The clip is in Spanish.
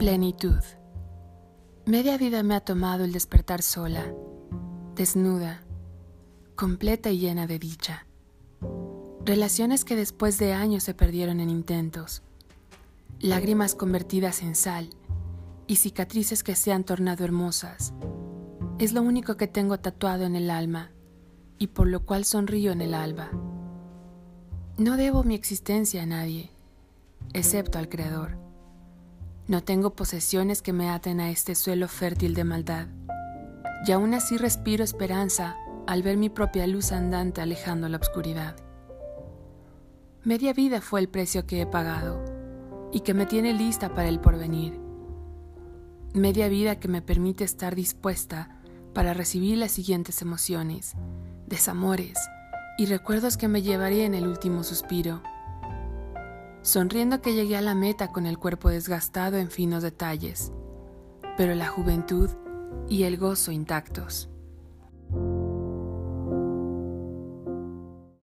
Plenitud. Media vida me ha tomado el despertar sola, desnuda, completa y llena de dicha. Relaciones que después de años se perdieron en intentos, lágrimas convertidas en sal y cicatrices que se han tornado hermosas. Es lo único que tengo tatuado en el alma y por lo cual sonrío en el alba. No debo mi existencia a nadie, excepto al Creador. No tengo posesiones que me aten a este suelo fértil de maldad, y aún así respiro esperanza al ver mi propia luz andante alejando la oscuridad. Media vida fue el precio que he pagado y que me tiene lista para el porvenir. Media vida que me permite estar dispuesta para recibir las siguientes emociones, desamores y recuerdos que me llevaré en el último suspiro. Sonriendo que llegué a la meta con el cuerpo desgastado en finos detalles, pero la juventud y el gozo intactos.